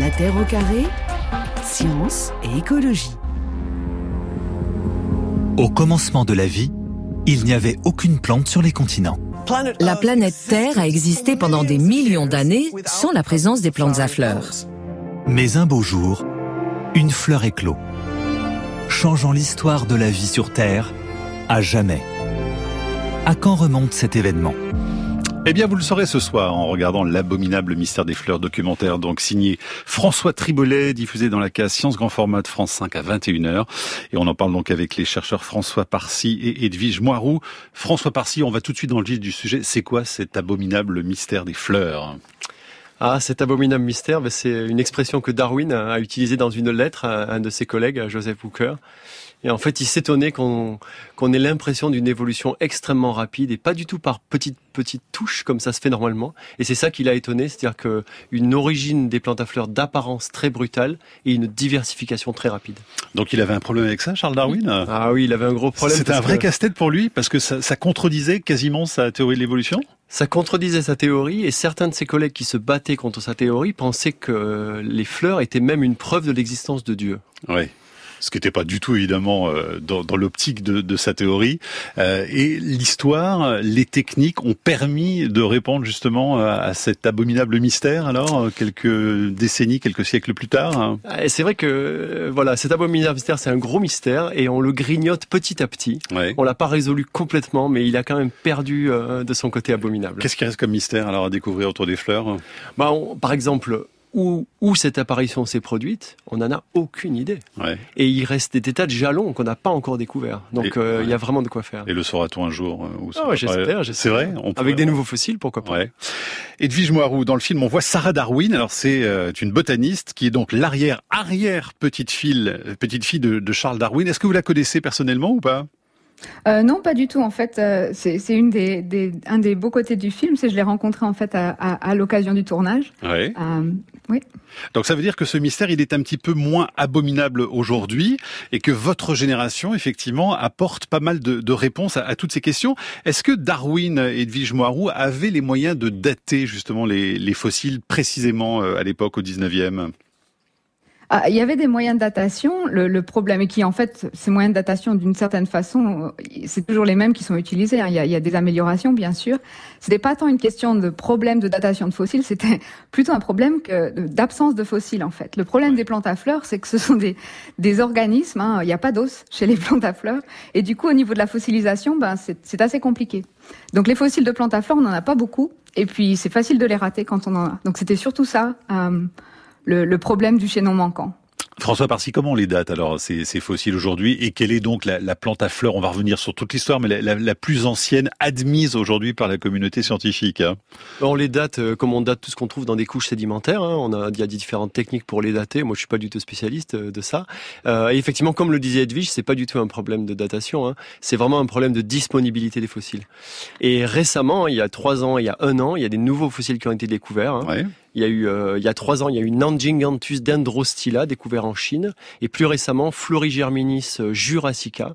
La Terre au carré, science et écologie. Au commencement de la vie, il n'y avait aucune plante sur les continents. La planète Terre a existé pendant des millions d'années sans la présence des plantes à fleurs. Mais un beau jour, une fleur éclot, changeant l'histoire de la vie sur Terre à jamais. À quand remonte cet événement? Eh bien, vous le saurez ce soir en regardant l'abominable mystère des fleurs documentaire, donc signé François Tribolet, diffusé dans la case Science Grand Format de France 5 à 21h. Et on en parle donc avec les chercheurs François Parcy et Edwige Moirou. François Parcy, on va tout de suite dans le vif du sujet. C'est quoi cet abominable mystère des fleurs? Ah, cet abominable mystère, ben, c'est une expression que Darwin a utilisée dans une lettre à un de ses collègues, Joseph Hooker. Et en fait, il s'étonnait qu'on qu'on ait l'impression d'une évolution extrêmement rapide et pas du tout par petites petites touches comme ça se fait normalement. Et c'est ça qui l'a étonné, c'est-à-dire que une origine des plantes à fleurs d'apparence très brutale et une diversification très rapide. Donc il avait un problème avec ça, Charles Darwin? Ah oui, il avait un gros problème. C'était un vrai casse-tête pour lui parce que ça, ça contredisait quasiment sa théorie de l'évolution? Ça contredisait sa théorie et certains de ses collègues qui se battaient contre sa théorie pensaient que les fleurs étaient même une preuve de l'existence de Dieu. Oui ce qui n'était pas du tout évidemment euh, dans, dans l'optique de, de, sa théorie. Euh, et l'histoire, les techniques ont permis de répondre justement à, cet abominable mystère. Alors quelques décennies, quelques siècles plus tard. Hein. C'est vrai que euh, voilà, cet abominable mystère, c'est un gros mystère et on le grignote petit à petit. Ouais. On l'a pas résolu complètement, mais il a quand même perdu de son côté abominable. Qu'est-ce qui reste comme mystère alors à découvrir autour des fleurs? Bah, Par exemple, où, où cette apparition s'est produite, on n'en a aucune idée. Ouais. Et il reste des tas de jalons qu'on n'a pas encore découverts. Donc euh, il y a vraiment de quoi faire. Et le saura-t-on un jour euh, ah J'espère. C'est vrai Avec des nouveaux fossiles, pourquoi pas. Ouais. Edwige Moirou, dans le film, on voit Sarah Darwin. Alors c'est euh, une botaniste qui est donc l'arrière-arrière petite fille, petite fille de, de Charles Darwin. Est-ce que vous la connaissez personnellement ou pas? Euh, non, pas du tout. En fait, euh, c'est une des, des, un des beaux côtés du film, c'est je l'ai rencontré en fait à, à, à l'occasion du tournage. Oui. Euh, oui. Donc ça veut dire que ce mystère, il est un petit peu moins abominable aujourd'hui et que votre génération, effectivement, apporte pas mal de, de réponses à, à, toutes ces questions. Est-ce que Darwin et Edwige Moirou avaient les moyens de dater justement les, les fossiles précisément à l'époque au 19e ah, il y avait des moyens de datation. Le, le problème est qui, en fait, ces moyens de datation, d'une certaine façon, c'est toujours les mêmes qui sont utilisés. Hein. Il, y a, il, y a, des améliorations, bien sûr. C'était pas tant une question de problème de datation de fossiles, c'était plutôt un problème que d'absence de fossiles, en fait. Le problème des plantes à fleurs, c'est que ce sont des, des organismes. Hein. Il n'y a pas d'os chez les plantes à fleurs, et du coup, au niveau de la fossilisation, ben, c'est assez compliqué. Donc, les fossiles de plantes à fleurs, on n'en a pas beaucoup, et puis c'est facile de les rater quand on en a. Donc, c'était surtout ça. Euh, le, problème du chaînon manquant. François Parcy, comment on les date alors ces, ces fossiles aujourd'hui et quelle est donc la, la, plante à fleurs? On va revenir sur toute l'histoire, mais la, la, plus ancienne admise aujourd'hui par la communauté scientifique. Hein. On les date euh, comme on date tout ce qu'on trouve dans des couches sédimentaires. Hein. On a, il y a différentes techniques pour les dater. Moi, je suis pas du tout spécialiste euh, de ça. Euh, et effectivement, comme le disait Edwige, c'est pas du tout un problème de datation. Hein. C'est vraiment un problème de disponibilité des fossiles. Et récemment, il y a trois ans, il y a un an, il y a des nouveaux fossiles qui ont été découverts. Hein. Ouais. Il y a eu, euh, il y a trois ans, il y a eu Nanjinganthus dendrostila découvert en Chine, et plus récemment Florigerminis euh, jurassica.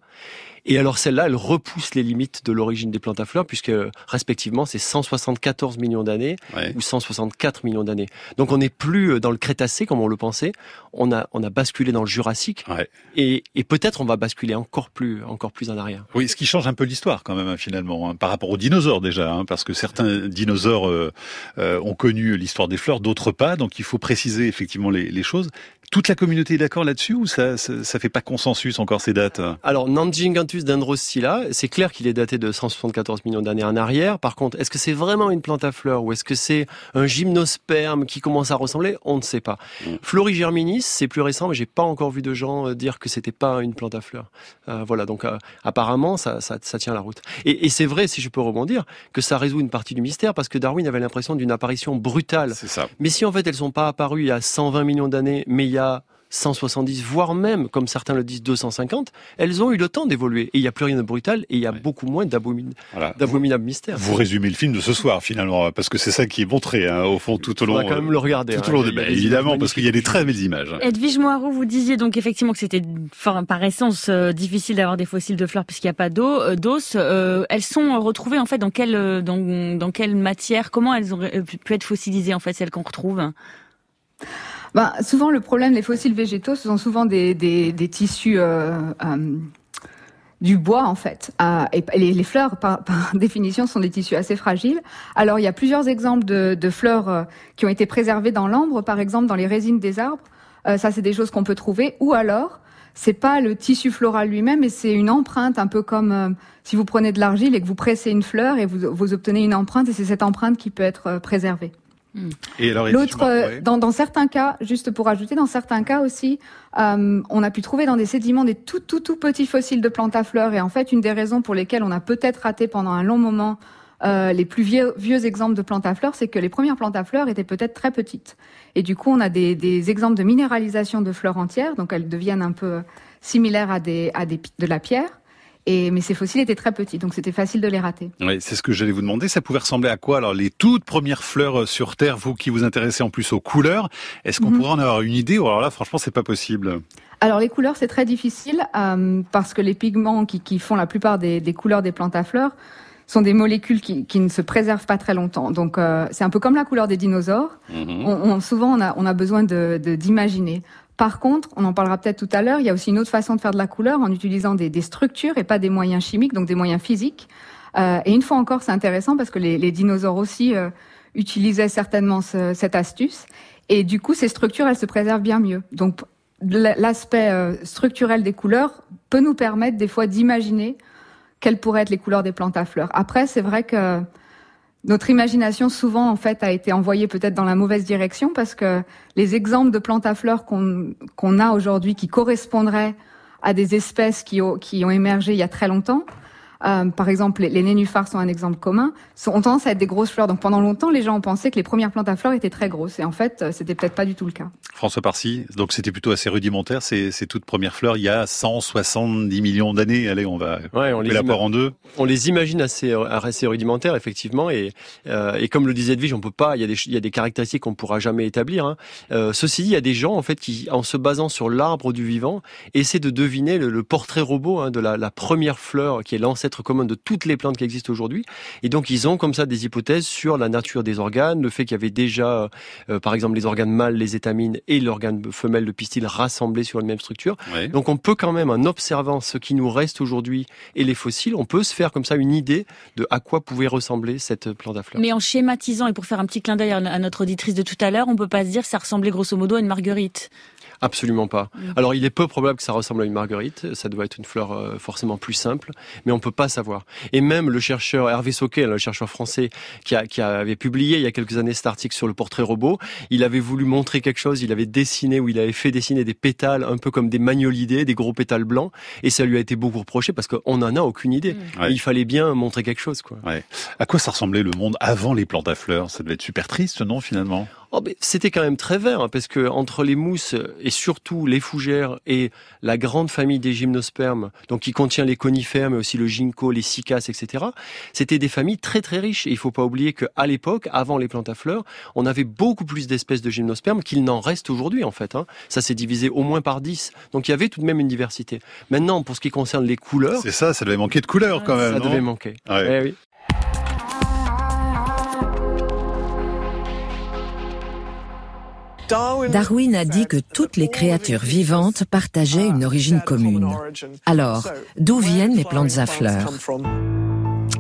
Et alors celle-là, elle repousse les limites de l'origine des plantes à fleurs, puisque respectivement c'est 174 millions d'années ou 164 millions d'années. Donc on n'est plus euh, dans le Crétacé comme on le pensait, on a on a basculé dans le Jurassique, ouais. et, et peut-être on va basculer encore plus encore plus en arrière. Oui, ce qui change un peu l'histoire quand même finalement, hein, par rapport aux dinosaures déjà, hein, parce que certains dinosaures euh, euh, ont connu l'histoire des fleurs, d'autres pas, donc il faut préciser effectivement les, les choses. Toute la communauté est d'accord là-dessus ou ça, ça, ça fait pas consensus encore ces dates? Alors Nanjinganthus dendrocilla, c'est clair qu'il est daté de 174 millions d'années en arrière. Par contre, est-ce que c'est vraiment une plante à fleurs ou est-ce que c'est un gymnosperme qui commence à ressembler? On ne sait pas. Mm. Florigerminis, c'est plus récent, mais j'ai pas encore vu de gens euh, dire que c'était pas une plante à fleurs. Euh, voilà, donc euh, apparemment ça, ça, ça, tient la route. Et, et c'est vrai, si je peux rebondir, que ça résout une partie du mystère parce que Darwin avait l'impression d'une apparition brutale. C'est ça. Mais si en fait elles sont pas apparues il y a 120 millions d'années, mais il y a 170, voire même, comme certains le disent, 250, elles ont eu le temps d'évoluer. Et il n'y a plus rien de brutal et il y a ouais. beaucoup moins d'abominables voilà. mystères. Vous résumez le film de ce soir, finalement, parce que c'est ça qui est montré, hein, au fond, tout au long. On va quand même le regarder. Tout au long de, bah, évidemment, parce qu'il y a des très belles images. Edwige Moirou, vous disiez donc effectivement que c'était par essence euh, difficile d'avoir des fossiles de fleurs puisqu'il n'y a pas d'eau, euh, d'os. Euh, elles sont retrouvées en fait dans quelle, dans, dans quelle matière? Comment elles ont pu être fossilisées en fait, celles qu'on retrouve? Ben, Souvent, le problème des fossiles végétaux, ce sont souvent des, des, des tissus euh, euh, du bois en fait. Euh, et les, fleurs, par, définition, sont des tissus assez fragiles. Alors il y a plusieurs exemples de, fleurs euh, qui ont été préservées dans l'ambre, par exemple dans les résines des arbres. Euh, ça, c'est des choses qu'on peut trouver. Ou alors, c'est pas le tissu floral lui-même, mais c'est une empreinte, un peu comme si vous prenez de l'argile et que vous pressez une fleur et vous obtenez une empreinte, et c'est cette empreinte qui peut être préservée. Et alors, L'autre, euh, dans, dans, certains cas, juste pour ajouter, dans certains cas aussi, euh, on a pu trouver dans des sédiments des tout tout tout petits fossiles de plantes à fleurs. Et en fait, une des raisons pour lesquelles on a peut-être raté pendant un long moment euh, les plus vieux, vieux exemples de plantes à fleurs, c'est que les premières plantes à fleurs étaient peut-être très petites. Et du coup, on a des, des, exemples de minéralisation de fleurs entières, donc elles deviennent un peu similaires à, des, à des, de la pierre. Et, mais ces fossiles étaient très petits, donc c'était facile de les rater. Oui, c'est ce que j'allais vous demander. Ça pouvait ressembler à quoi Alors, les toutes premières fleurs euh, sur Terre, vous qui vous intéressez en plus aux couleurs, est-ce qu'on mhm. pourrait en avoir une idée Ou alors là, franchement, c'est pas possible? Alors les couleurs, c'est très difficile euh, parce que les pigments qui, qui font la plupart des, des, couleurs des plantes à fleurs sont des molécules qui, qui ne se préservent pas très longtemps. Donc euh, c'est un peu comme la couleur des dinosaures. Mhm. On, on, souvent, on a, on a besoin de d'imaginer. Par contre, on en parlera peut-être tout à l'heure, il y a aussi une autre façon de faire de la couleur en utilisant des, structures et pas des moyens chimiques, donc des moyens physiques. Euh, et une fois encore, c'est intéressant parce que les, dinosaures aussi euh, utilisaient certainement ce, cette astuce. Et du coup, ces structures, elles se préservent bien mieux. Donc, l'aspect euh, structurel des couleurs peut nous permettre des fois d'imaginer quelles pourraient être les couleurs des plantes à fleurs. Après, c'est vrai que notre imagination souvent en fait a été envoyée peut-être dans la mauvaise direction parce que les exemples de plantes à fleurs qu'on a aujourd'hui qui correspondraient à des espèces qui ont émergé il y a très longtemps, euh, par exemple, les, nénuphars sont un exemple commun, sont, ont tendance à être des grosses fleurs. Donc pendant longtemps, les gens ont pensé que les premières plantes à fleurs étaient très grosses. Et en fait, euh, c'était peut-être pas du tout le cas. François Parcy, donc c'était plutôt assez rudimentaire, ces, ces toutes premières fleurs, il y a 170 millions d'années. Allez, on va ouais, on les la en deux. On les imagine assez, euh, assez rudimentaires, effectivement. Et, euh, et comme le disait Edwige, on peut pas, il y a des, il y a des caractéristiques qu'on pourra jamais établir. Hein. Euh, ceci dit, il y a des gens, en fait, qui, en se basant sur l'arbre du vivant, essaient de deviner le, le portrait robot hein, de la, la première fleur qui est l'ancêtre commun de toutes les plantes qui existent aujourd'hui. Et donc, ils ont comme ça des hypothèses sur la nature des organes, le fait qu'il y avait déjà, euh, par exemple, les organes mâles, les étamines et l'organe femelle, le pistil, rassemblés sur une même structure. Donc, on peut quand même, en observant ce qui nous reste aujourd'hui et les fossiles, on peut se faire comme ça une idée de à quoi pouvait ressembler cette plante à fleurs. Mais en schématisant, et pour faire un petit clin d'œil à notre auditrice de tout à l'heure, on peut pas se dire que ça ressemblait grosso modo à une marguerite. Absolument pas. Mm. Alors il est peu probable que ça ressemble à une marguerite, ça doit être une fleur euh, forcément plus simple, mais on peut pas savoir. Et même le chercheur Hervé Soquet, le chercheur français qui, a, qui avait publié il y a quelques années cet article sur le portrait robot, il avait voulu montrer quelque chose, il avait dessiné ou il avait fait dessiner des pétales un peu comme des magnolidés, des gros pétales blancs, et ça lui a été beaucoup reproché parce qu'on n'en a aucune idée. Mm. Il fallait bien montrer quelque chose. Quoi. Ouais. À quoi ça ressemblait le monde avant les plantes à fleurs? Ça devait être super triste, non, finalement Oh, c'était quand même très vert, hein, parce que entre les mousses et surtout les fougères et la grande famille des gymnospermes, donc qui contient les conifères, mais aussi le ginkgo, les cycas, etc., c'était des familles très très riches. Et il faut pas oublier qu'à l'époque, avant les plantes à fleurs, on avait beaucoup plus d'espèces de gymnospermes qu'il n'en reste aujourd'hui, en fait. Hein. Ça s'est divisé au moins par 10. Donc il y avait tout de même une diversité. Maintenant, pour ce qui concerne les couleurs... C'est ça, ça devait manquer de couleurs quand même. Ça devait manquer. Eh oui. Darwin a dit que toutes les créatures vivantes partageaient une origine commune. Alors, d'où viennent les plantes à fleurs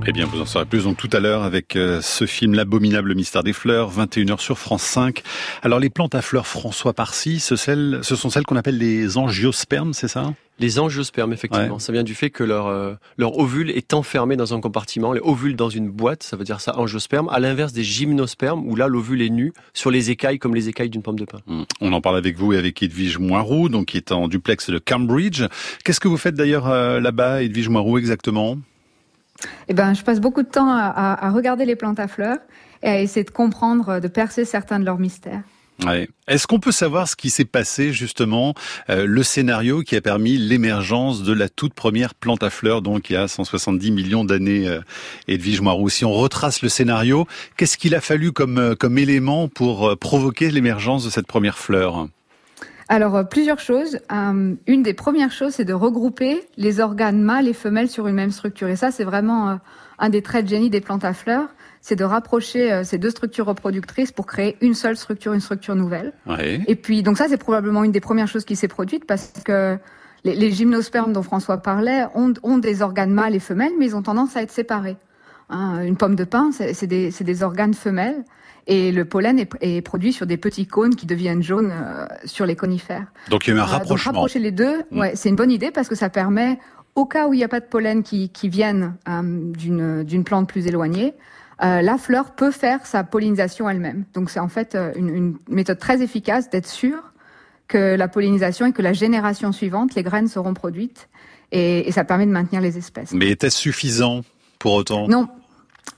eh bien, vous en saurez plus donc tout à l'heure avec euh, ce film L'abominable mystère des fleurs, 21h sur France 5. Alors, les plantes à fleurs François Parcy, ce, ce sont celles qu'on appelle les angiospermes, c'est ça? Les angiospermes, effectivement. Ça vient du fait que leur, euh, leur ovule est enfermé dans un compartiment, les ovules dans une boîte, ça veut dire ça, angiosperme, à l'inverse des gymnospermes, où là, l'ovule est nu sur les écailles, comme les écailles d'une pomme de pin. Mmh. On en parle avec vous et avec Edwige Moirou, donc qui est en duplex de Cambridge. Qu'est-ce que vous faites d'ailleurs euh, là-bas, Edwige Moirou, exactement? Eh ben, je passe beaucoup de temps à, à, regarder les plantes à fleurs et à essayer de comprendre, de percer certains de leurs mystères. Est-ce qu'on peut savoir ce qui s'est passé justement, euh, le scénario qui a permis l'émergence de la toute première plante à fleurs, donc il y a 170 millions d'années, euh, Edwige Moirou? Si on retrace le scénario, qu'est-ce qu'il a fallu comme, euh, comme élément pour euh, provoquer l'émergence de cette première fleur? Alors, euh, plusieurs choses. Euh, une des premières choses, c'est de regrouper les organes mâles et femelles sur une même structure. Et ça, c'est vraiment euh, un des traits de génie des plantes à fleurs. c'est de rapprocher ces deux structures reproductrices pour créer une seule structure, une structure nouvelle. Et puis, donc ça, c'est probablement une des premières choses qui s'est produite parce que les, gymnospermes dont François parlait ont, des organes mâles et femelles, mais ils ont tendance à être séparés. Hein, une pomme de pin, c'est des, organes femelles. Et le pollen est, produit sur des petits cônes qui deviennent jaunes euh, sur les conifères. Donc il y a eu un euh, rapprochement. Donc, rapprocher les deux, mm. ouais, c'est une bonne idée parce que ça permet, au cas où il n'y a pas de pollen qui, qui viennent euh, d'une plante plus éloignée, la fleur peut faire sa pollinisation elle-même. Donc c'est en fait une, une, méthode très efficace d'être sûr que la pollinisation et que la génération suivante, les graines seront produites et, ça permet de maintenir les espèces. Mais était-ce suffisant? Pour autant? Non,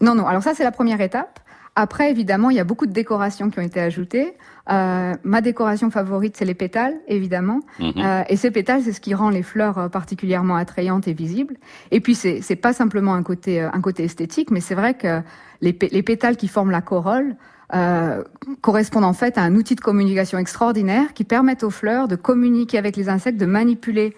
non, non. Alors ça, c'est la première étape. Après, évidemment, il y a beaucoup de décorations qui ont été ajoutées. Euh, ma décoration favorite, c'est les pétales, évidemment. Mhm. Euh, et ces pétales, c'est ce qui rend les fleurs euh, particulièrement attrayantes et visibles. Et puis, c'est, c'est pas simplement un côté, un côté esthétique, mais c'est vrai que les, les pétales qui forment la corolle euh, correspondent en fait à un outil de communication extraordinaire qui permet aux fleurs de communiquer avec les insectes, de manipuler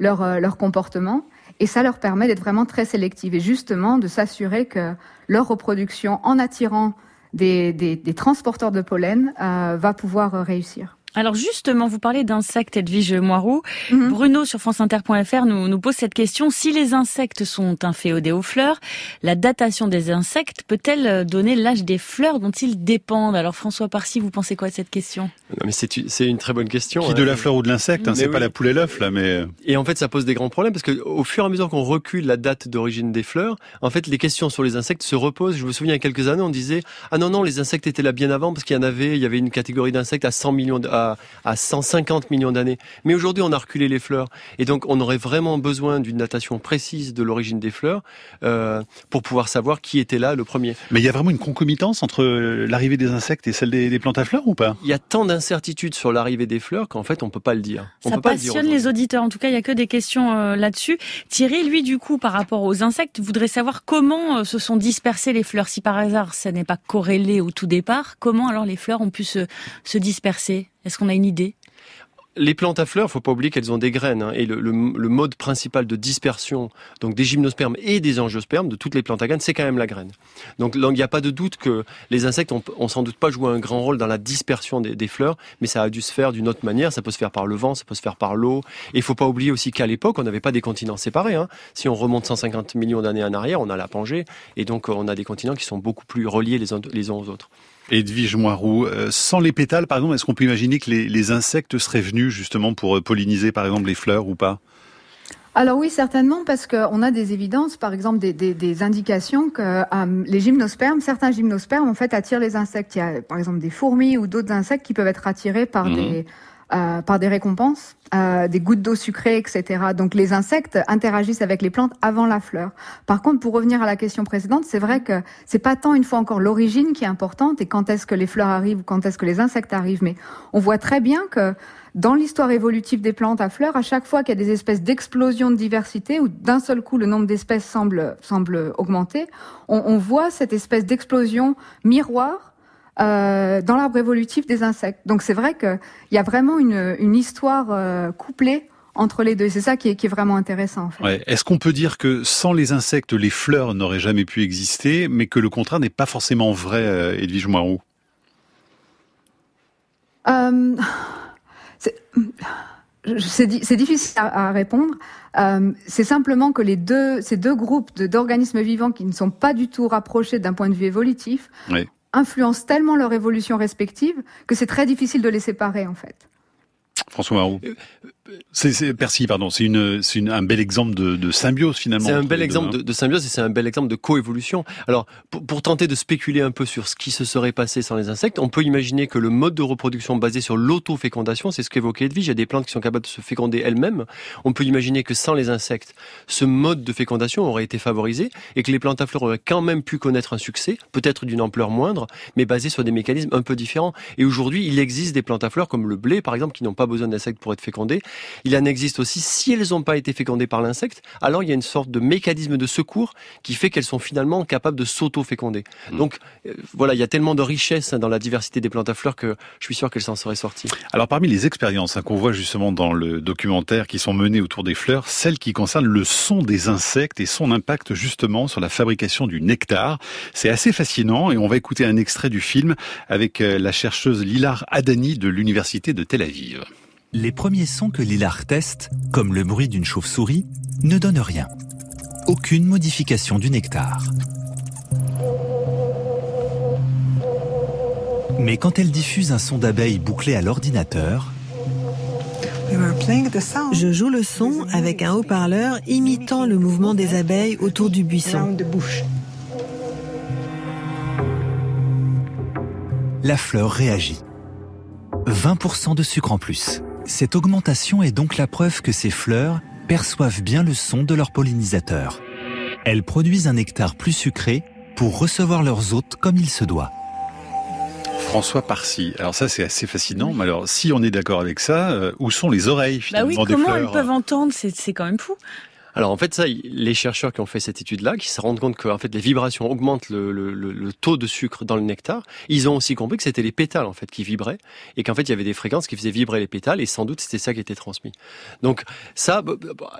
leur, leur comportement. Et ça leur permet d'être vraiment très sélectives et justement de s'assurer que leur reproduction, en attirant des transporteurs de pollen, euh, va pouvoir réussir. Alors justement, vous parlez d'insectes, Edwige Moirou. Mhm. Bruno sur franceinter.fr nous, nous pose cette question. Si les insectes sont inféodés aux fleurs, la datation des insectes peut-elle donner l'âge des fleurs dont ils dépendent? Alors François Parcy, vous pensez quoi de cette question? Non, mais c'est une très bonne question. Qui de la fleur ou de l'insecte hein, C'est pas la poule et l'œuf là, mais... Et en fait, ça pose des grands problèmes parce que au fur et à mesure qu'on recule la date d'origine des fleurs, en fait, les questions sur les insectes se reposent. Je me souviens il y a quelques années, on disait « Ah non, non, les insectes étaient là bien avant parce qu'il y en avait, il y avait une catégorie d'insectes à 100 millions... à, 150 millions d'années. Mais aujourd'hui, on a reculé les fleurs. Et donc, on aurait vraiment besoin d'une datation précise de l'origine des fleurs euh, pour pouvoir savoir qui était là le premier. Mais il y a vraiment une concomitance entre l'arrivée des insectes et celle des, plantes à fleurs ou pas? Il y a tant d'incertitudes sur l'arrivée des fleurs qu'en fait, on peut pas le dire. On Ça passionne les auditeurs. En tout cas, il y a que des questions euh, là-dessus. Thierry, lui, du coup, par rapport aux insectes, voudrait savoir comment euh, se sont dispersées les fleurs. Si par hasard, ça n'est pas corrélé au tout départ, comment alors les fleurs ont pu se, se disperser? Est-ce qu'on a une idée? Les plantes à fleurs, faut pas oublier qu'elles ont des graines, hein, et le, mode principal de dispersion, donc des gymnospermes et des angiospermes de toutes les plantes à graines, c'est quand même la graine. Donc il n'y a pas de doute que les insectes ont, sans doute pas joué un grand rôle dans la dispersion des, fleurs, mais ça a dû se faire d'une autre manière. Ça peut se faire par le vent, ça peut se faire par l'eau. Et il faut pas oublier aussi qu'à l'époque, on n'avait pas des continents séparés. Hein. Si on remonte 150 millions d'années en arrière, on a la Pangée, et donc on a des continents qui sont beaucoup plus reliés les uns aux autres. Edwige Moirou, euh, sans les pétales, par exemple, est-ce qu'on peut imaginer que les, insectes seraient venus justement pour euh, polliniser, par exemple, les fleurs ou pas? Alors oui, certainement, parce qu'on a des évidences, par exemple des, indications que euh, les gymnospermes, certains gymnospermes en fait attirent les insectes. Il y a par exemple des fourmis ou d'autres insectes qui peuvent être attirés par mhm. des euh, par des récompenses, euh, des gouttes d'eau sucrées, etc. Donc les insectes interagissent avec les plantes avant la fleur. Par contre, pour revenir à la question précédente, c'est vrai que c'est pas tant une fois encore l'origine qui est importante et quand est-ce que les fleurs arrivent ou quand est-ce que les insectes arrivent, mais on voit très bien que dans l'histoire évolutive des plantes à fleurs, à chaque fois qu'il y a des espèces d'explosion de diversité ou d'un seul coup le nombre d'espèces semble semble augmenter, on, on voit cette espèce d'explosion miroir euh, dans l'arbre évolutif des insectes. Donc c'est vrai qu'il y a vraiment une, une histoire euh, couplée entre les deux. C'est ça qui est, qui est, vraiment intéressant. En fait. ouais. Est-ce qu'on peut dire que sans les insectes, les fleurs n'auraient jamais pu exister, mais que le contraire n'est pas forcément vrai, euh, Edwige Moirou euh, C'est difficile à, répondre. Euh, c'est simplement que les deux, ces deux groupes d'organismes vivants qui ne sont pas du tout rapprochés d'un point de vue évolutif oui influencent tellement leur évolution respective que c'est très difficile de les séparer en fait. François Marou. Euh, c'est Percy, pardon. C'est une, c'est un bel exemple de, de symbiose finalement. C'est un bel exemple de, de, symbiose et c'est un bel exemple de coévolution. Alors, pour, pour, tenter de spéculer un peu sur ce qui se serait passé sans les insectes, on peut imaginer que le mode de reproduction basé sur l'autofécondation, c'est ce qu'évoquait Edwige, il y a des plantes qui sont capables de se féconder elles-mêmes. On peut imaginer que sans les insectes, ce mode de fécondation aurait été favorisé et que les plantes à fleurs auraient quand même pu connaître un succès, peut-être d'une ampleur moindre, mais basé sur des mécanismes un peu différents. Et aujourd'hui, il existe des plantes à fleurs comme le blé, par exemple, qui n'ont pas besoin besoin d'insectes pour être fécondées. Il en existe aussi, si elles n'ont pas été fécondées par l'insecte, alors il y a une sorte de mécanisme de secours qui fait qu'elles sont finalement capables de s'auto-féconder. Hmm. Donc euh, voilà, il y a tellement de richesse dans la diversité des plantes à fleurs que je suis sûr qu'elles s'en seraient sorties. Alors parmi les expériences hein, qu'on voit justement dans le documentaire qui sont menées autour des fleurs, celle qui concerne le son des insectes et son impact justement sur la fabrication du nectar. C'est assez fascinant et on va écouter un extrait du film avec euh, la chercheuse Lilar Adani de l'université de Tel Aviv. Les premiers sons que Lilar teste, comme le bruit d'une chauve-souris, ne donnent rien. Aucune modification du nectar. Mais quand elle diffuse un son d'abeille bouclé à l'ordinateur, je joue le son avec un haut-parleur imitant le mouvement des abeilles autour du buisson. La fleur réagit. 20% de sucre en plus. Cette augmentation est donc la preuve que ces fleurs perçoivent bien le son de leurs pollinisateurs. Elles produisent un nectar plus sucré pour recevoir leurs hôtes comme il se doit. François Parcy. Alors ça, c'est assez fascinant. Mais alors, si on est d'accord avec ça, euh, où sont les oreilles finalement bah oui, comment elles peuvent entendre? C'est quand même fou. Alors en fait, ça, les chercheurs qui ont fait cette étude-là, qui se rendent compte que en fait les vibrations augmentent le, le, le, taux de sucre dans le nectar, ils ont aussi compris que c'était les pétales en fait qui vibraient et qu'en fait il y avait des fréquences qui faisaient vibrer les pétales et sans doute c'était ça qui était transmis. Donc ça,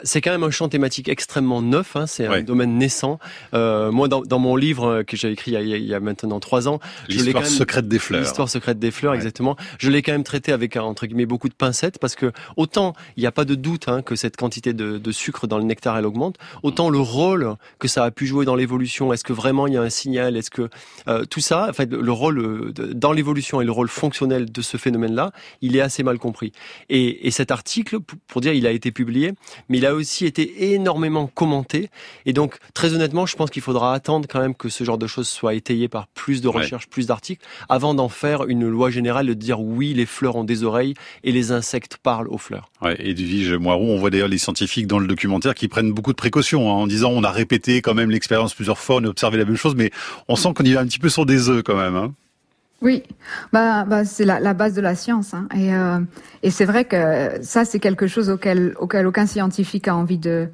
c'est quand même un champ thématique extrêmement neuf. Hein, c'est un domaine naissant. Euh, moi, dans, dans, mon livre que j'ai écrit il y, a, il y, a, maintenant trois ans, l'histoire secrète des fleurs. L'histoire secrète des fleurs, exactement. Je l'ai quand même traité avec entre guillemets beaucoup de pincettes parce que autant il n'y a pas de doute hein, que cette quantité de, de sucre dans le nectar elle augmente, autant le rôle que ça a pu jouer dans l'évolution, est-ce que vraiment il y a un signal, est-ce que euh, tout ça, en fait, le rôle euh, dans l'évolution et le rôle fonctionnel de ce phénomène-là, il est assez mal compris. Et, et cet article, pour dire, il a été publié, mais il a aussi été énormément commenté. Et donc, très honnêtement, je pense qu'il faudra attendre quand même que ce genre de choses soit étayé par plus de recherches, plus d'articles, avant d'en faire une loi générale de dire oui, les fleurs ont des oreilles et les insectes parlent aux fleurs. Ouais, Edwige Moirou, on voit d'ailleurs les scientifiques dans le documentaire qui prennent beaucoup de précautions hein, en disant on a répété quand même l'expérience plusieurs fois, on a observé la même chose, mais on sent qu'on y va un petit peu sur des œufs quand même. Hein. Oui, bah, bah c'est la, base de la science, hein. et, euh, et c'est vrai que ça c'est quelque chose auquel, aucun scientifique a envie de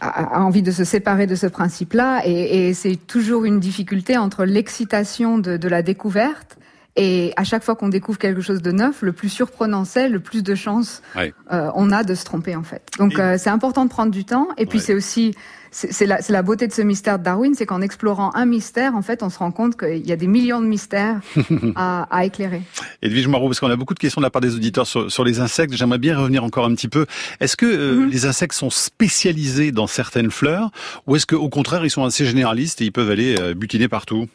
a, envie de se séparer de ce principe-là, et c'est toujours une difficulté entre l'excitation de, de la découverte et à chaque fois qu'on découvre quelque chose de neuf, le plus surprenant c'est, le plus de chances euh, on a de se tromper en fait. Donc euh, c'est important de prendre du temps. Et puis c'est aussi c'est la, la, beauté de ce mystère de Darwin, c'est qu'en explorant un mystère, en fait, on se rend compte qu'il y a des millions de mystères à, à éclairer. Edwige Moreau, parce qu'on a beaucoup de questions de la part des auditeurs sur, sur les insectes, j'aimerais bien revenir encore un petit peu. Est-ce que euh, mhm. les insectes sont spécialisés dans certaines fleurs, ou est-ce qu'au contraire, ils sont assez généralistes et ils peuvent aller butiner partout?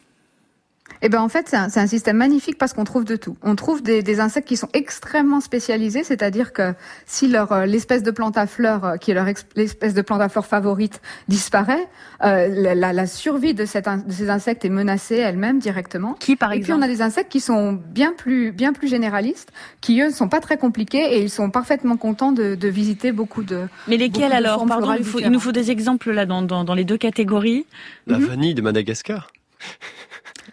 Eh ben en fait, c'est un, un, système magnifique parce qu'on trouve de tout. On trouve des, des insectes qui sont extrêmement spécialisés, c'est-à-dire que si leur euh, l'espèce de plante à fleurs, euh, qui est leur l'espèce de plante à fleurs favorite, disparaît, euh, la, la, survie de, cette, de, ces insectes est menacée elle-même directement. Qui par exemple Et puis on a des insectes qui sont bien plus bien plus généralistes, qui eux sont pas très compliqués et ils sont parfaitement contents de, de visiter beaucoup de. Mais lesquels alors Pardon, il, faut, il, nous faut des exemples là dans, dans, dans les deux catégories. La mhm. vanille de Madagascar.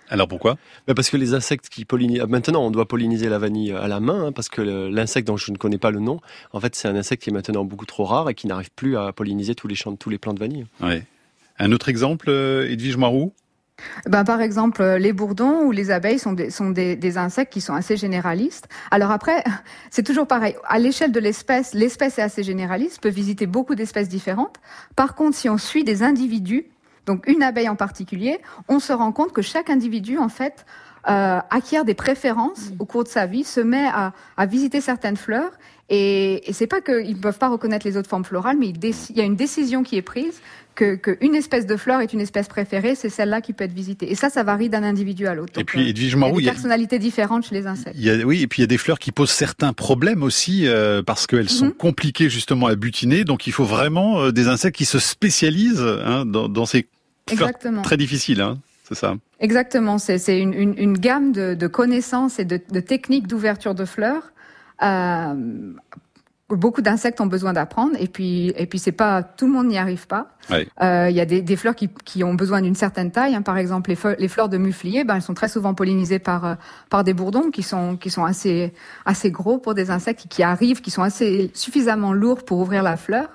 Alors pourquoi? Ben Parce que les insectes qui pollinisent... Maintenant, on doit polliniser la vanille à la main, hein, parce que l'insecte dont je ne connais pas le nom, en fait, c'est un insecte qui est maintenant beaucoup trop rare et qui n'arrive plus à polliniser tous les champs, tous les plants de vanille. Ouais. Un autre exemple, euh, Edwige Moirou ben, par exemple, euh, les bourdons ou les abeilles sont, des, sont des, des, insectes qui sont assez généralistes. Alors après, c'est toujours pareil. À l'échelle de l'espèce, l'espèce est assez généraliste, peut visiter beaucoup d'espèces différentes. Par contre, si on suit des individus, donc une abeille en particulier, on se rend compte que chaque individu, en fait, euh, acquiert des préférences au cours de sa vie, se met à, à visiter certaines fleurs. Et, et c'est pas qu'ils ne peuvent pas reconnaître les autres formes florales, mais il, y a une décision qui est prise qu'une que espèce de fleur est une espèce préférée, c'est celle-là qui peut être visitée. Et ça, ça varie d'un individu à l'autre. Et puis, euh, Edwige Marou, il y a des personnalités différentes chez les insectes. Il y a, oui, et puis il y a des fleurs qui posent certains problèmes aussi euh, parce qu'elles sont mhm. compliquées justement à butiner. Donc il faut vraiment euh, des insectes qui se spécialisent hein, dans, dans ces Exactement. Très difficile, hein c'est ça. Exactement. C'est une, une, une, gamme de, de, connaissances et de, de techniques d'ouverture de fleurs. Euh, beaucoup d'insectes ont besoin d'apprendre et puis et puis c'est pas tout le monde n'y arrive pas. Il euh, y a des, des fleurs qui, qui, ont besoin d'une certaine taille. Hein. Par exemple, les, les, fleurs de muflier, ben elles sont très souvent pollinisées par euh, par des bourdons qui sont qui sont assez assez gros pour des insectes qui arrivent, qui sont assez suffisamment lourds pour ouvrir la fleur.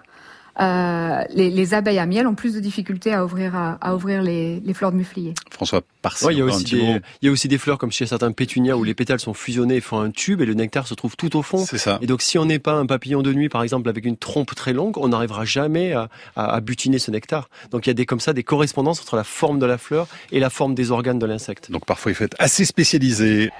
Euh, les, les, abeilles à miel ont plus de difficultés à ouvrir, à, à ouvrir les, les, fleurs de muflier. François Parcy, il, y a aussi des, il y a aussi des fleurs comme chez certains pétunias où les pétales sont fusionnés et font un tube et le nectar se trouve tout au fond. C'est ça. Et donc si on n'est pas un papillon de nuit par exemple avec une trompe très longue, on n'arrivera jamais à, à, à, butiner ce nectar. Donc il y a des comme ça des correspondances entre la forme de la fleur et la forme des organes de l'insecte. Donc parfois il faut être assez spécialisé.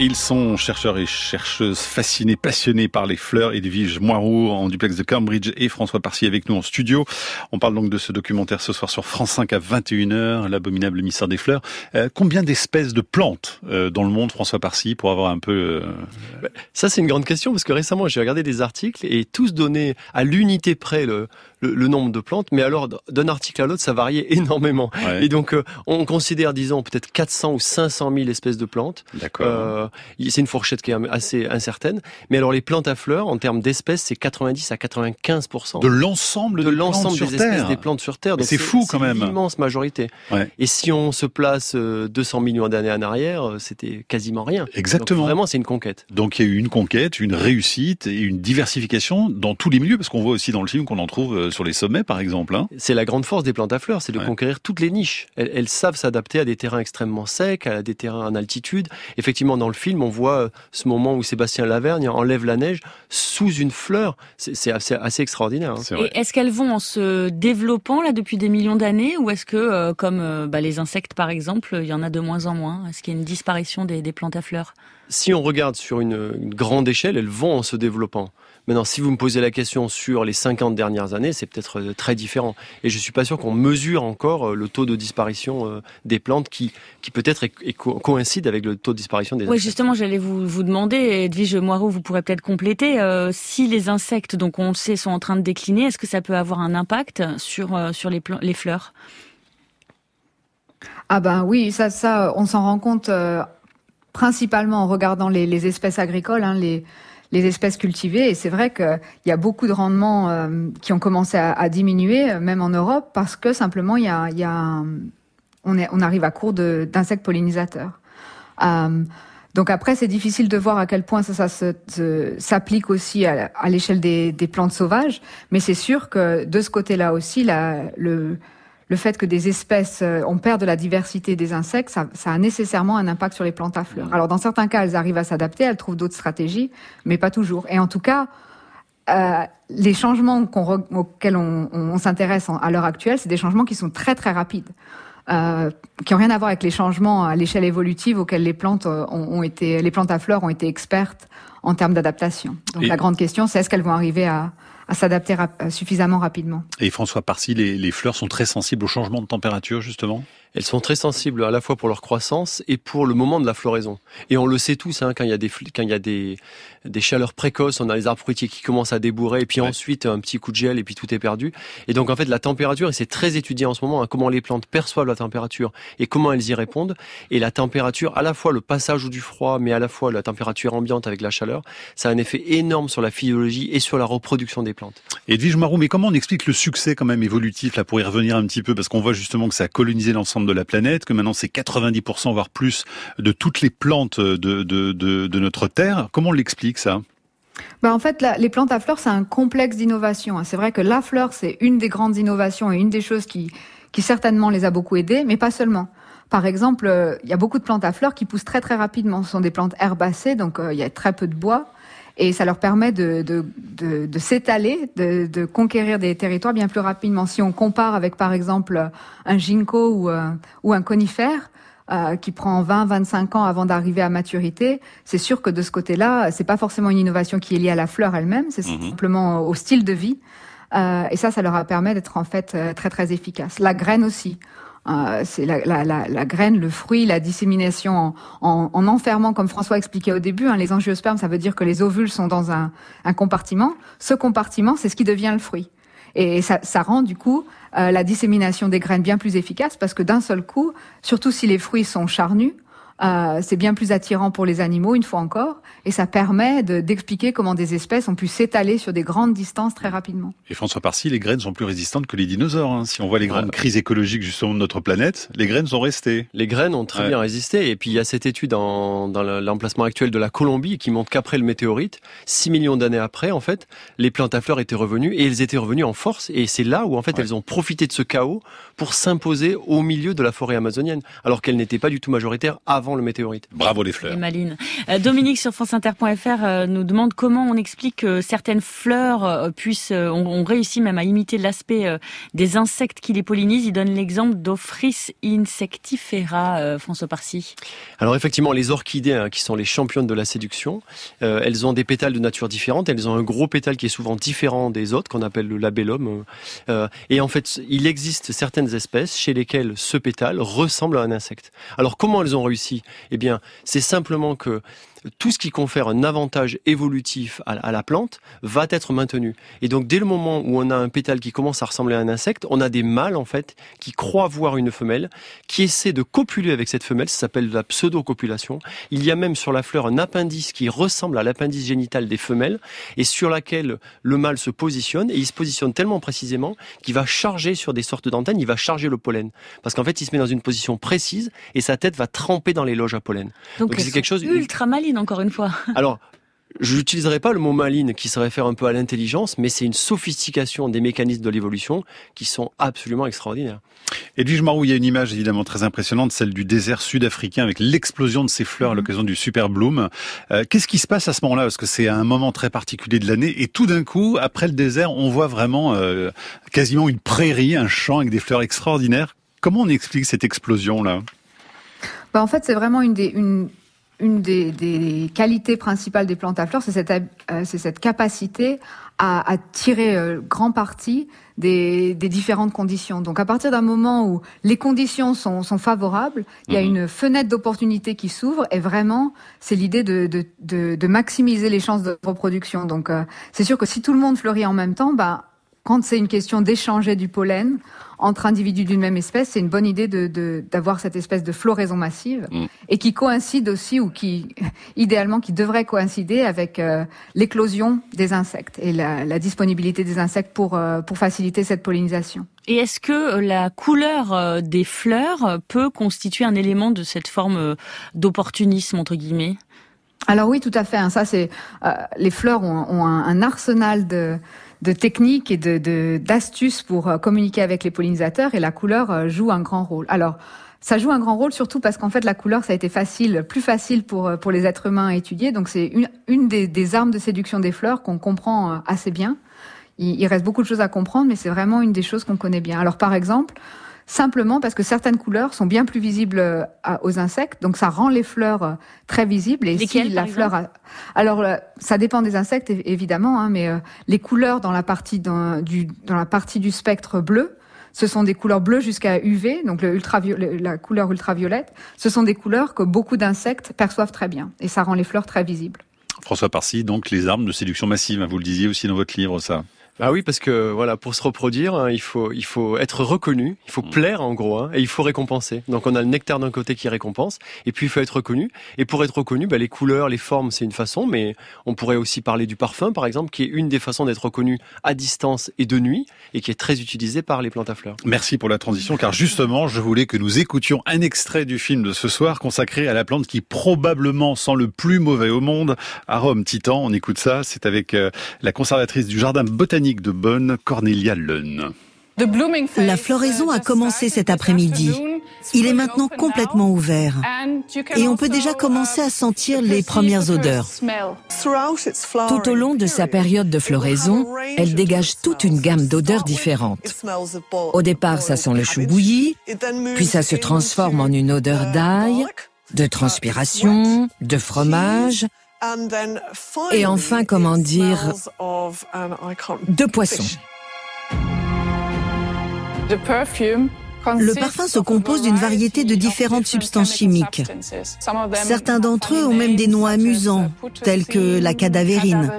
Ils sont chercheurs et chercheuses fascinés, passionnés par les fleurs. Edwige Moirou en duplex de Cambridge et François Parcy avec nous en studio. On parle donc de ce documentaire ce soir sur France 5 à 21h, l'abominable mystère des fleurs. Euh, combien d'espèces de plantes euh, dans le monde, François Parcy, pour avoir un peu... Euh... Ça, c'est une grande question parce que récemment, j'ai regardé des articles et tous donnaient à l'unité près le, le, le, nombre de plantes. Mais alors, d'un article à l'autre, ça variait énormément. Ouais. Et donc, euh, on considère, disons, peut-être 400 ou 500 000 espèces de plantes. D'accord. Euh, c'est une fourchette qui est assez incertaine. Mais alors les plantes à fleurs, en termes d'espèces, c'est 90 à 95% de l'ensemble de l'ensemble des espèces des plantes sur Terre. C'est fou quand même. Une immense majorité. Ouais. Et si on se place 200 millions d'années en arrière, c'était quasiment rien. Exactement. Donc, vraiment, c'est une conquête. Donc il y a eu une conquête, une réussite et une diversification dans tous les milieux, parce qu'on voit aussi dans le film qu'on en trouve sur les sommets, par exemple. Hein. C'est la grande force des plantes à fleurs, c'est de ouais. conquérir toutes les niches. Elles, elles savent s'adapter à des terrains extrêmement secs, à des terrains en altitude. Effectivement, dans le film, on voit euh, ce moment où Sébastien Lavergne enlève la neige sous une fleur. C'est assez, assez, extraordinaire. Hein. Et est-ce qu'elles vont en se développant là depuis des millions d'années ou est-ce que, euh, comme euh, bah, les insectes par exemple, il y en a de moins en moins? Est-ce qu'il y a une disparition des, des plantes à fleurs? Si on regarde sur une, une, grande échelle, elles vont en se développant. Maintenant, si vous me posez la question sur les 50 dernières années, c'est peut-être euh, très différent. Et je suis pas sûr qu'on mesure encore euh, le taux de disparition euh, des plantes qui, qui peut-être coïncide avec le taux de disparition des insectes. Oui, justement, j'allais vous, vous demander, Edwige Moirot, vous pourrez peut-être compléter, euh, si les insectes, donc on le sait, sont en train de décliner, est-ce que ça peut avoir un impact sur, euh, sur les, les fleurs? Ah ben oui, ça, ça on s'en rend compte principalement en regardant les, les espèces agricoles, hein, les, les espèces cultivées. Et c'est vrai qu'il y a beaucoup de rendements euh, qui ont commencé à, diminuer, même en Europe, parce que simplement, y a, on, arrive à court d'insectes pollinisateurs. Euh, donc après, c'est difficile de voir à quel point ça, s'applique aussi à, l'échelle des, plantes sauvages, mais c'est sûr que de ce côté-là aussi, le, le fait que des espèces, euh, on perd de la diversité des insectes, ça, ça, a nécessairement un impact sur les plantes à fleurs. Alors dans certains cas, elles arrivent à s'adapter, elles trouvent d'autres stratégies, mais pas toujours. Et en tout cas, euh, les changements qu auxquels on, on, on s'intéresse à l'heure actuelle, c'est des changements qui sont très très rapides. Euh, qui n'ont rien à voir avec les changements à l'échelle évolutive auxquels les plantes ont, ont, été, les plantes à fleurs ont été expertes en termes d'adaptation. Donc Et la grande question, c'est est-ce qu'elles vont arriver à, à s'adapter suffisamment rapidement. Et François Parcy, les, les, fleurs sont très sensibles au changement de température, justement? Elles sont très sensibles à la fois pour leur croissance et pour le moment de la floraison. Et on le sait tous, hein, quand il y a des quand il y a des, des chaleurs précoces, on a les arbres fruitiers qui commencent à débourrer, et puis ouais. ensuite un petit coup de gel, et puis tout est perdu. Et donc en fait la température, et c'est très étudié en ce moment, hein, comment les plantes perçoivent la température et comment elles y répondent. Et la température, à la fois le passage du froid, mais à la fois la température ambiante avec la chaleur, ça a un effet énorme sur la physiologie et sur la reproduction des plantes. Edwige Marou, mais comment on explique le succès quand même évolutif là pour y revenir un petit peu, parce qu'on voit justement que ça a colonisé l'ensemble de la planète, que maintenant c'est 90% voire plus de toutes les plantes de, de, de, notre Terre. Comment on l'explique ça? Ben en fait, les plantes à fleurs, c'est un complexe d'innovation. C'est vrai que la fleur, c'est une des grandes innovations et une des choses qui, qui certainement les a beaucoup aidées, mais pas seulement. Par exemple, euh, il y a beaucoup de plantes à fleurs qui poussent très très rapidement. Ce sont des plantes herbacées, donc euh, il y a très peu de bois. Et ça leur permet de, de, de, de s'étaler, de, de, conquérir des territoires bien plus rapidement. Si on compare avec, par exemple, un ginkgo ou, euh, ou un conifère, euh, qui prend 20-25 ans avant d'arriver à maturité, c'est sûr que de ce côté-là, c'est pas forcément une innovation qui est liée à la fleur elle-même, c'est mmh. simplement au style de vie. Euh, et ça, ça leur a permis d'être en fait euh, très très efficace. La graine aussi. Euh, c'est la, la, la, la, graine, le fruit, la dissémination en, en, en enfermant, comme François expliquait au début, hein, les angiospermes, ça veut dire que les ovules sont dans un, un compartiment. Ce compartiment, c'est ce qui devient le fruit. Et ça, ça rend du coup euh, la dissémination des graines bien plus efficace parce que d'un seul coup, surtout si les fruits sont charnus, Euh, c'est bien plus attirant pour les animaux, une fois encore, et ça permet d'expliquer comment des espèces ont pu s'étaler sur des grandes distances très rapidement. Et François Parcy, les graines sont plus résistantes que les dinosaures. Hein. Si on voit les grandes crises écologiques justement de notre planète, les graines sont restées. Les graines ont très bien résisté. Et puis il y a cette étude dans, dans l'emplacement actuel de la Colombie qui montre qu'après le météorite, 6 millions d'années après, en fait, les plantes à fleurs étaient revenues et elles étaient revenues en force. Et c'est là où en fait elles ont profité de ce chaos pour s'imposer au milieu de la forêt amazonienne, alors qu'elles n'étaient pas du tout majoritaires avant le météorite. Bravo les fleurs. Maline. Euh, Dominique sur franceinter.fr euh, nous demande comment on explique que certaines fleurs euh, puissent, on, réussit même à imiter l'aspect des insectes qui les pollinisent. Il donne l'exemple d'Ophris insectifera, François Parcy. Alors effectivement, les orchidées, hein, qui sont les championnes de la séduction, elles ont des pétales de nature différente. Elles ont un gros pétale qui est souvent différent des autres, qu'on appelle le labellum. et en fait, il existe certaines espèces chez lesquelles ce pétale ressemble à un insecte. Alors comment elles ont réussi Eh bien, c'est simplement que tout ce qui confère un avantage évolutif à, la plante va être maintenu. Et donc dès le moment où on a un pétale qui commence à ressembler à un insecte, on a des mâles en fait qui croient voir une femelle, qui essaient de copuler avec cette femelle, ça s'appelle la pseudo-copulation. Il y a même sur la fleur un appendice qui ressemble à l'appendice génital des femelles et sur laquelle le mâle se positionne et il se positionne tellement précisément qu'il va charger sur des sortes d'antennes, il va charger le pollen parce qu'en fait il se met dans une position précise et sa tête va tremper dans les loges à pollen. Donc c'est quelque chose ultra maline encore une fois. Alors, je n'utiliserai pas le mot maline qui se réfère un peu à l'intelligence, mais c'est une sophistication des mécanismes de l'évolution qui sont absolument extraordinaires. Edwige Marou, il y a une image évidemment très impressionnante, celle du désert sud-africain avec l'explosion de ces fleurs à mhm. l'occasion du Super Bloom. Euh, qu'est-ce qui se passe à ce moment-là? Parce que c'est un moment très particulier de l'année et tout d'un coup, après le désert, on voit vraiment euh, quasiment une prairie, un champ avec des fleurs extraordinaires. Comment on explique cette explosion-là? En fait, c'est vraiment une des, une, une des, qualités principales des plantes à fleurs, c'est cette, euh, cette, capacité à, tirer euh, grand parti des, différentes conditions. Donc à partir d'un moment où les conditions sont, favorables, il y a mhm. une fenêtre d'opportunité qui s'ouvre et vraiment c'est l'idée de, maximiser les chances de reproduction. Donc euh, c'est sûr que si tout le monde fleurit en même temps, bah, quand c'est une question d'échanger du pollen entre individus d'une même espèce, c'est une bonne idée d'avoir de, cette espèce de floraison massive mm. et qui coïncide aussi ou qui, idéalement, qui devrait coïncider avec euh, l'éclosion des insectes et la, disponibilité des insectes pour, euh, pour faciliter cette pollinisation. Et est-ce que la couleur euh, des fleurs peut constituer un élément de cette forme d'opportunisme entre guillemets? Alors oui, tout à fait. Hein. Ça, c'est les fleurs ont, un arsenal de de techniques et de d'astuces pour euh, communiquer avec les pollinisateurs et la couleur euh, joue un grand rôle. Alors ça joue un grand rôle surtout parce qu'en fait la couleur ça a été facile, plus facile pour euh, pour les êtres humains à étudier. Donc c'est une une des, des, armes de séduction des fleurs qu'on comprend assez bien. Il, il, reste beaucoup de choses à comprendre, mais c'est vraiment une des choses qu'on connaît bien. Alors par exemple, simplement parce que certaines couleurs sont bien plus visibles euh, aux insectes, donc ça rend les fleurs euh, très visibles. Et si la fleur, alors euh, ça dépend des insectes évidemment, hein, mais les couleurs dans la partie dans, du dans la partie du spectre bleu, ce sont des couleurs bleues jusqu'à UV, donc le la couleur ultraviolette. Ce sont des couleurs que beaucoup d'insectes perçoivent très bien, et ça rend les fleurs très visibles. François Parcy, donc les armes de séduction massive, hein, vous le disiez aussi dans votre livre, ça. Ah oui, parce que voilà, pour se reproduire, hein, il faut il faut être reconnu, il faut mm. plaire en gros, hein, et il faut récompenser. Donc on a le nectar d'un côté qui récompense, et puis il faut être reconnu. Et pour être reconnu, bah, les couleurs, les formes, c'est une façon, mais on pourrait aussi parler du parfum, par exemple, qui est une des façons d'être reconnu à distance et de nuit, et qui est très utilisé par les plantes à fleurs. Merci pour la transition, car justement, je voulais que nous écoutions un extrait du film de ce soir consacré à la plante qui probablement sent le plus mauvais au monde, arôme titan. On écoute ça, c'est avec euh, la conservatrice du jardin botanique de Bonn, Cornelia Leun. La floraison a commencé cet après-midi. Il est maintenant complètement ouvert et on peut déjà commencer à sentir les premières odeurs. Tout au long de sa période de floraison, elle dégage toute une gamme d'odeurs différentes. Au départ, ça sent le chou bouilli, puis ça se transforme en une odeur d'ail, de transpiration, de fromage, et enfin, comment dire, de poisson. Le parfum se compose d'une variété de différentes substances chimiques. Certains d'entre eux ont même des noms amusants, tels que la cadavérine.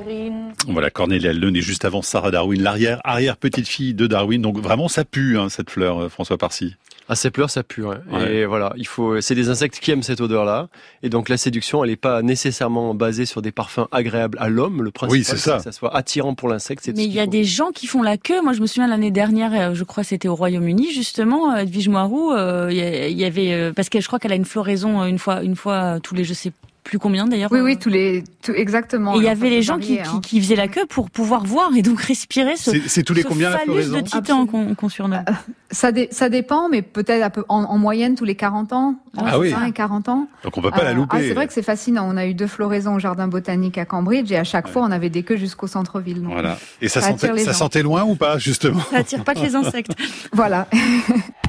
Voilà, Cornelia Leun est juste avant Sarah Darwin, l'arrière arrière petite fille de Darwin. Donc vraiment, ça pue hein, cette fleur, euh, François Parcy. Ah, ces pleurs, ça pue. Et voilà, il faut. C'est des insectes qui aiment cette odeur-là. Et donc la séduction, elle n'est pas nécessairement basée sur des parfums agréables à l'homme. Le principal, oui, c'est ça. que ça soit attirant pour l'insecte. Mais il y a des gens qui font la queue. Moi, je me souviens l'année dernière, euh, je crois, c'était au Royaume-Uni justement. Euh, Edwige Moirou, il y avait parce que je crois qu'elle a une floraison une fois, une fois tous les, je sais plus combien d'ailleurs Oui, oui, tous les, exactement. il y avait les gens qui, hein. qui, faisaient la queue pour pouvoir voir et donc respirer ce. C'est tous les combien la de titan qu'on surnomme. Euh, ça, ça dépend, mais peut-être en, en, moyenne tous les 40 ans. Ah oui. et 40 ans. Donc on peut pas la euh, louper. Ah, c'est vrai que c'est fascinant. On a eu deux floraisons au jardin botanique à Cambridge et à chaque fois on avait des queues jusqu'au centre-ville. Voilà. Et ça, ça sentait, ça sentait loin ou pas justement Ça attire pas que les insectes. voilà.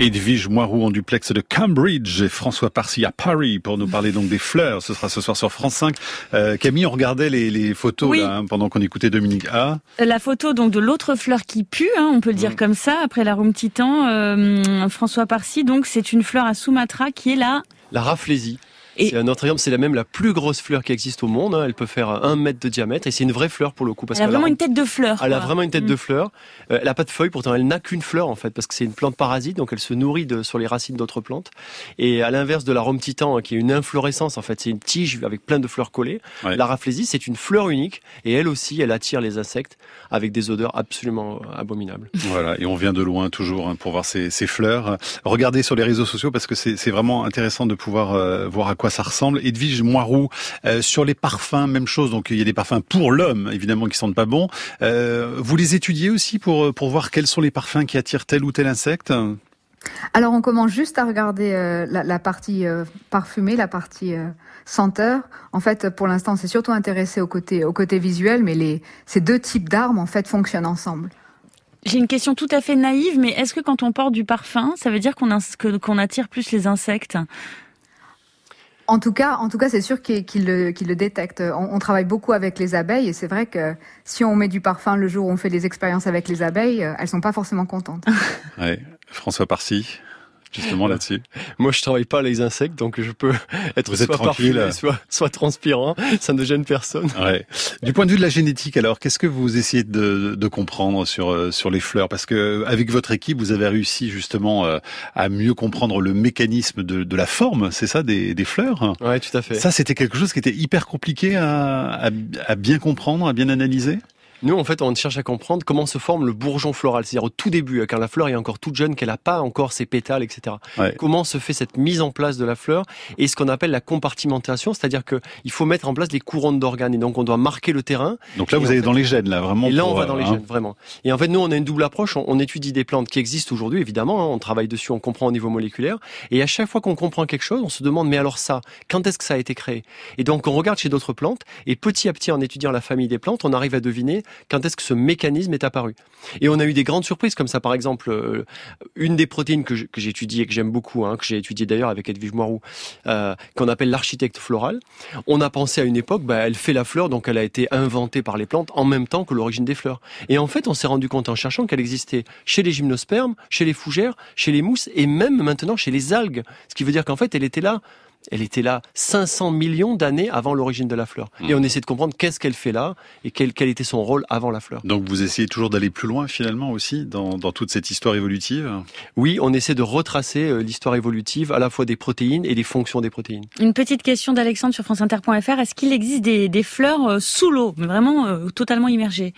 Edwige Moirou en duplex de Cambridge et François Parcy à Paris pour nous parler donc des fleurs. Ce sera ce soir sur France 5. Euh, Camille, on regardait les, les photos là, hein, pendant qu'on écoutait Dominique A. La photo donc de l'autre fleur qui pue, hein, on peut le dire mm. comme ça, après la Rome Titan. Euh, François Parcy, donc c'est une fleur à Sumatra qui est là. La rafflésie. C'est un c'est la même la plus grosse fleur qui existe au monde. Hein. Elle peut faire un mètre de diamètre et c'est une vraie fleur pour le coup. Parce elle a vraiment une tête de fleur. Elle a vraiment une tête de mm. fleur. Euh, elle a pas de feuilles, pourtant elle n'a qu'une fleur en fait parce que c'est une plante parasite, donc elle se nourrit de, sur les racines d'autres plantes. Et à l'inverse de la rome titan, hein, qui est une inflorescence en fait, c'est une tige avec plein de fleurs collées. La rafflésie, c'est une fleur unique et elle aussi, elle attire les insectes avec des odeurs absolument euh, abominables. Voilà, et on vient de loin toujours hein, pour voir ces, ces, fleurs. Regardez sur les réseaux sociaux parce que c'est vraiment intéressant de pouvoir euh, voir à quoi ça ressemble. Edwige Moirou, euh, sur les parfums, même chose. Donc il y a des parfums pour l'homme, évidemment, qui sentent pas bon. Euh, vous les étudiez aussi pour pour voir quels sont les parfums qui attirent tel ou tel insecte alors on commence juste à regarder euh, la, partie parfumée, la partie senteur. En fait, pour l'instant, c'est surtout intéressé au côté au côté visuel, mais les ces deux types d'armes en fait fonctionnent ensemble. J'ai une question tout à fait naïve, mais est-ce que quand on porte du parfum, ça veut dire qu'on qu'on attire plus les insectes? En tout cas, en tout cas, c'est sûr qu'il le, le détecte. On, travaille beaucoup avec les abeilles et c'est vrai que si on met du parfum le jour où on fait des expériences avec les abeilles, euh, elles sont pas forcément contentes. François Parcy justement là-dessus Moi, je travaille pas les insectes, donc je peux être soit parfumé, soit, soit transpirant. Ça ne gêne personne. Ouais. Du point de vue de la génétique, alors, qu'est-ce que vous essayez de, de comprendre sur euh, sur les fleurs? Parce que avec votre équipe, vous avez réussi justement euh, à mieux comprendre le mécanisme de, de la forme, c'est ça, des, des fleurs? Ouais, tout à fait. Ça, c'était quelque chose qui était hyper compliqué à, à, à bien comprendre, à bien analyser? Nous, en fait, on cherche à comprendre comment se forme le bourgeon floral, c'est-à-dire au tout début, quand la fleur est encore toute jeune, qu'elle n'a pas encore ses pétales, etc. Comment se fait cette mise en place de la fleur et ce qu'on appelle la compartimentation, c'est-à-dire qu'il faut mettre en place des couronnes d'organes et donc on doit marquer le terrain. Donc là, vous allez dans les gènes, là, vraiment. Et là, on va dans les hein. gènes, vraiment. Et en fait, nous, on a une double approche. On, étudie des plantes qui existent aujourd'hui, évidemment. Hein, on travaille dessus, on comprend au niveau moléculaire. Et à chaque fois qu'on comprend quelque chose, on se demande, mais alors ça, quand est-ce que ça a été créé? Et donc, on regarde chez d'autres plantes et petit à petit, en étudiant la famille des plantes, on arrive à deviner quand est-ce que ce mécanisme est apparu? Et on a eu des grandes surprises comme ça, par exemple, euh, une des protéines que j'ai étudiées et que j'aime beaucoup, hein, que j'ai étudié d'ailleurs avec Edwige Moirou, euh, qu'on appelle l'architecte floral. On a pensé à une époque, bah, elle fait la fleur, donc elle a été inventée par les plantes en même temps que l'origine des fleurs. Et en fait, on s'est rendu compte en cherchant qu'elle existait chez les gymnospermes, chez les fougères, chez les mousses et même maintenant chez les algues. Ce qui veut dire qu'en fait, elle était là elle était là 500 millions d'années avant l'origine de la fleur. Et on mmh. essaie de comprendre qu'est-ce qu'elle fait là et quel, était son rôle avant la fleur. Donc vous essayez toujours d'aller plus loin finalement aussi dans, toute cette histoire évolutive? Oui, on essaie de retracer euh, l'histoire évolutive à la fois des protéines et des fonctions des protéines. Une petite question d'Alexandre sur franceinter.fr. Est-ce qu'il existe des, fleurs euh, sous l'eau, mais vraiment euh, totalement immergées?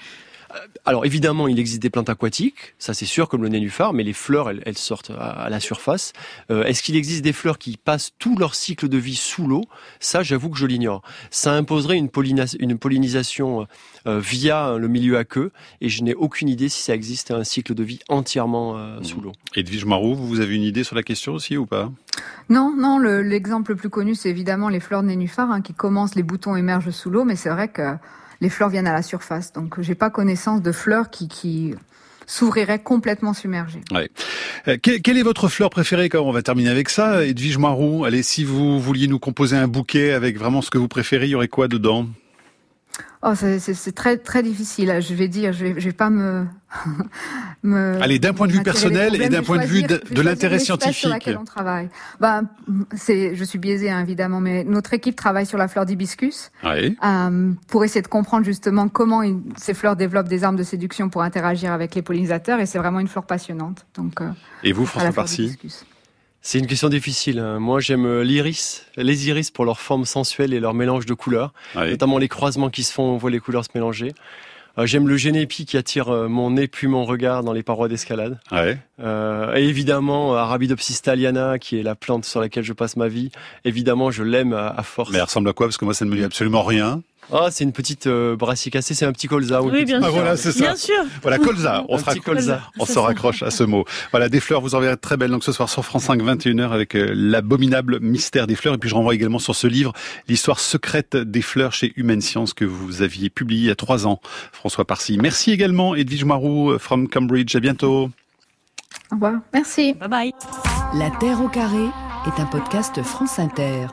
Alors évidemment, il existe des plantes aquatiques, ça c'est sûr, comme le nénuphar, mais les fleurs, elles, sortent à, la surface. Euh, est-ce qu'il existe des fleurs qui passent tout leur cycle de vie sous l'eau? Ça, j'avoue que je l'ignore. Ça imposerait une, pollinisation euh, via le milieu aqueux, et je n'ai aucune idée si ça existe un cycle de vie entièrement mmh. sous l'eau. Edwige Marou, vous avez une idée sur la question aussi ou pas? Non, non. L'exemple le, plus connu, c'est évidemment les fleurs de nénuphar hein, qui commencent, les boutons émergent sous l'eau, mais c'est vrai que les fleurs viennent à la surface. Donc, j'ai pas connaissance de fleurs qui, qui s'ouvriraient complètement submergées. Ouais. Euh, quelle est votre fleur préférée? Quand on va terminer avec ça Edwige Moirou, allez, si vous vouliez nous composer un bouquet avec vraiment ce que vous préférez, il y aurait quoi dedans? Oh, c'est très très difficile. Je vais dire, je vais, je vais pas me. me Allez, d'un point de vue personnel et d'un point de vue de, l'intérêt scientifique. Sur laquelle on travaille. Ben, c'est, je suis biaisée hein, évidemment, mais notre équipe travaille sur la fleur d'hibiscus oui. euh, pour essayer de comprendre justement comment ces fleurs développent des armes de séduction pour interagir avec les pollinisateurs, et c'est vraiment une fleur passionnante. Donc. Euh, et vous, François Parcy c'est une question difficile. Hein. Moi, j'aime euh, l'iris, les iris pour leur forme sensuelle et leur mélange de couleurs, notamment les croisements qui se font, on voit les couleurs se mélanger. Euh, j'aime le génépi qui attire euh, mon nez puis mon regard dans les parois d'escalade. Euh, et évidemment, Arabidopsis thaliana, qui est la plante sur laquelle je passe ma vie. Évidemment, je l'aime à, à, force. Mais elle ressemble à quoi? Parce que moi, ça ne me dit absolument rien. Ah, c'est une petite euh, brassicacée, c'est un petit colza. Oui, bien ah, sûr. voilà, c'est ça. Bien sûr. Voilà, colza. On, sera, colza. on se raccroche à ce mot. Voilà, des fleurs, vous en verrez très belles donc ce soir sur France 5, 21h avec euh, l'abominable mystère des fleurs. Et puis je renvoie également sur ce livre, l'histoire secrète des fleurs chez Humaine Science que vous aviez publié il y a trois ans, François Parcy. Merci également, Edwige Marou, euh, from Cambridge. À bientôt. Au revoir. Merci. Bye bye. La Terre au carré est un podcast France Inter.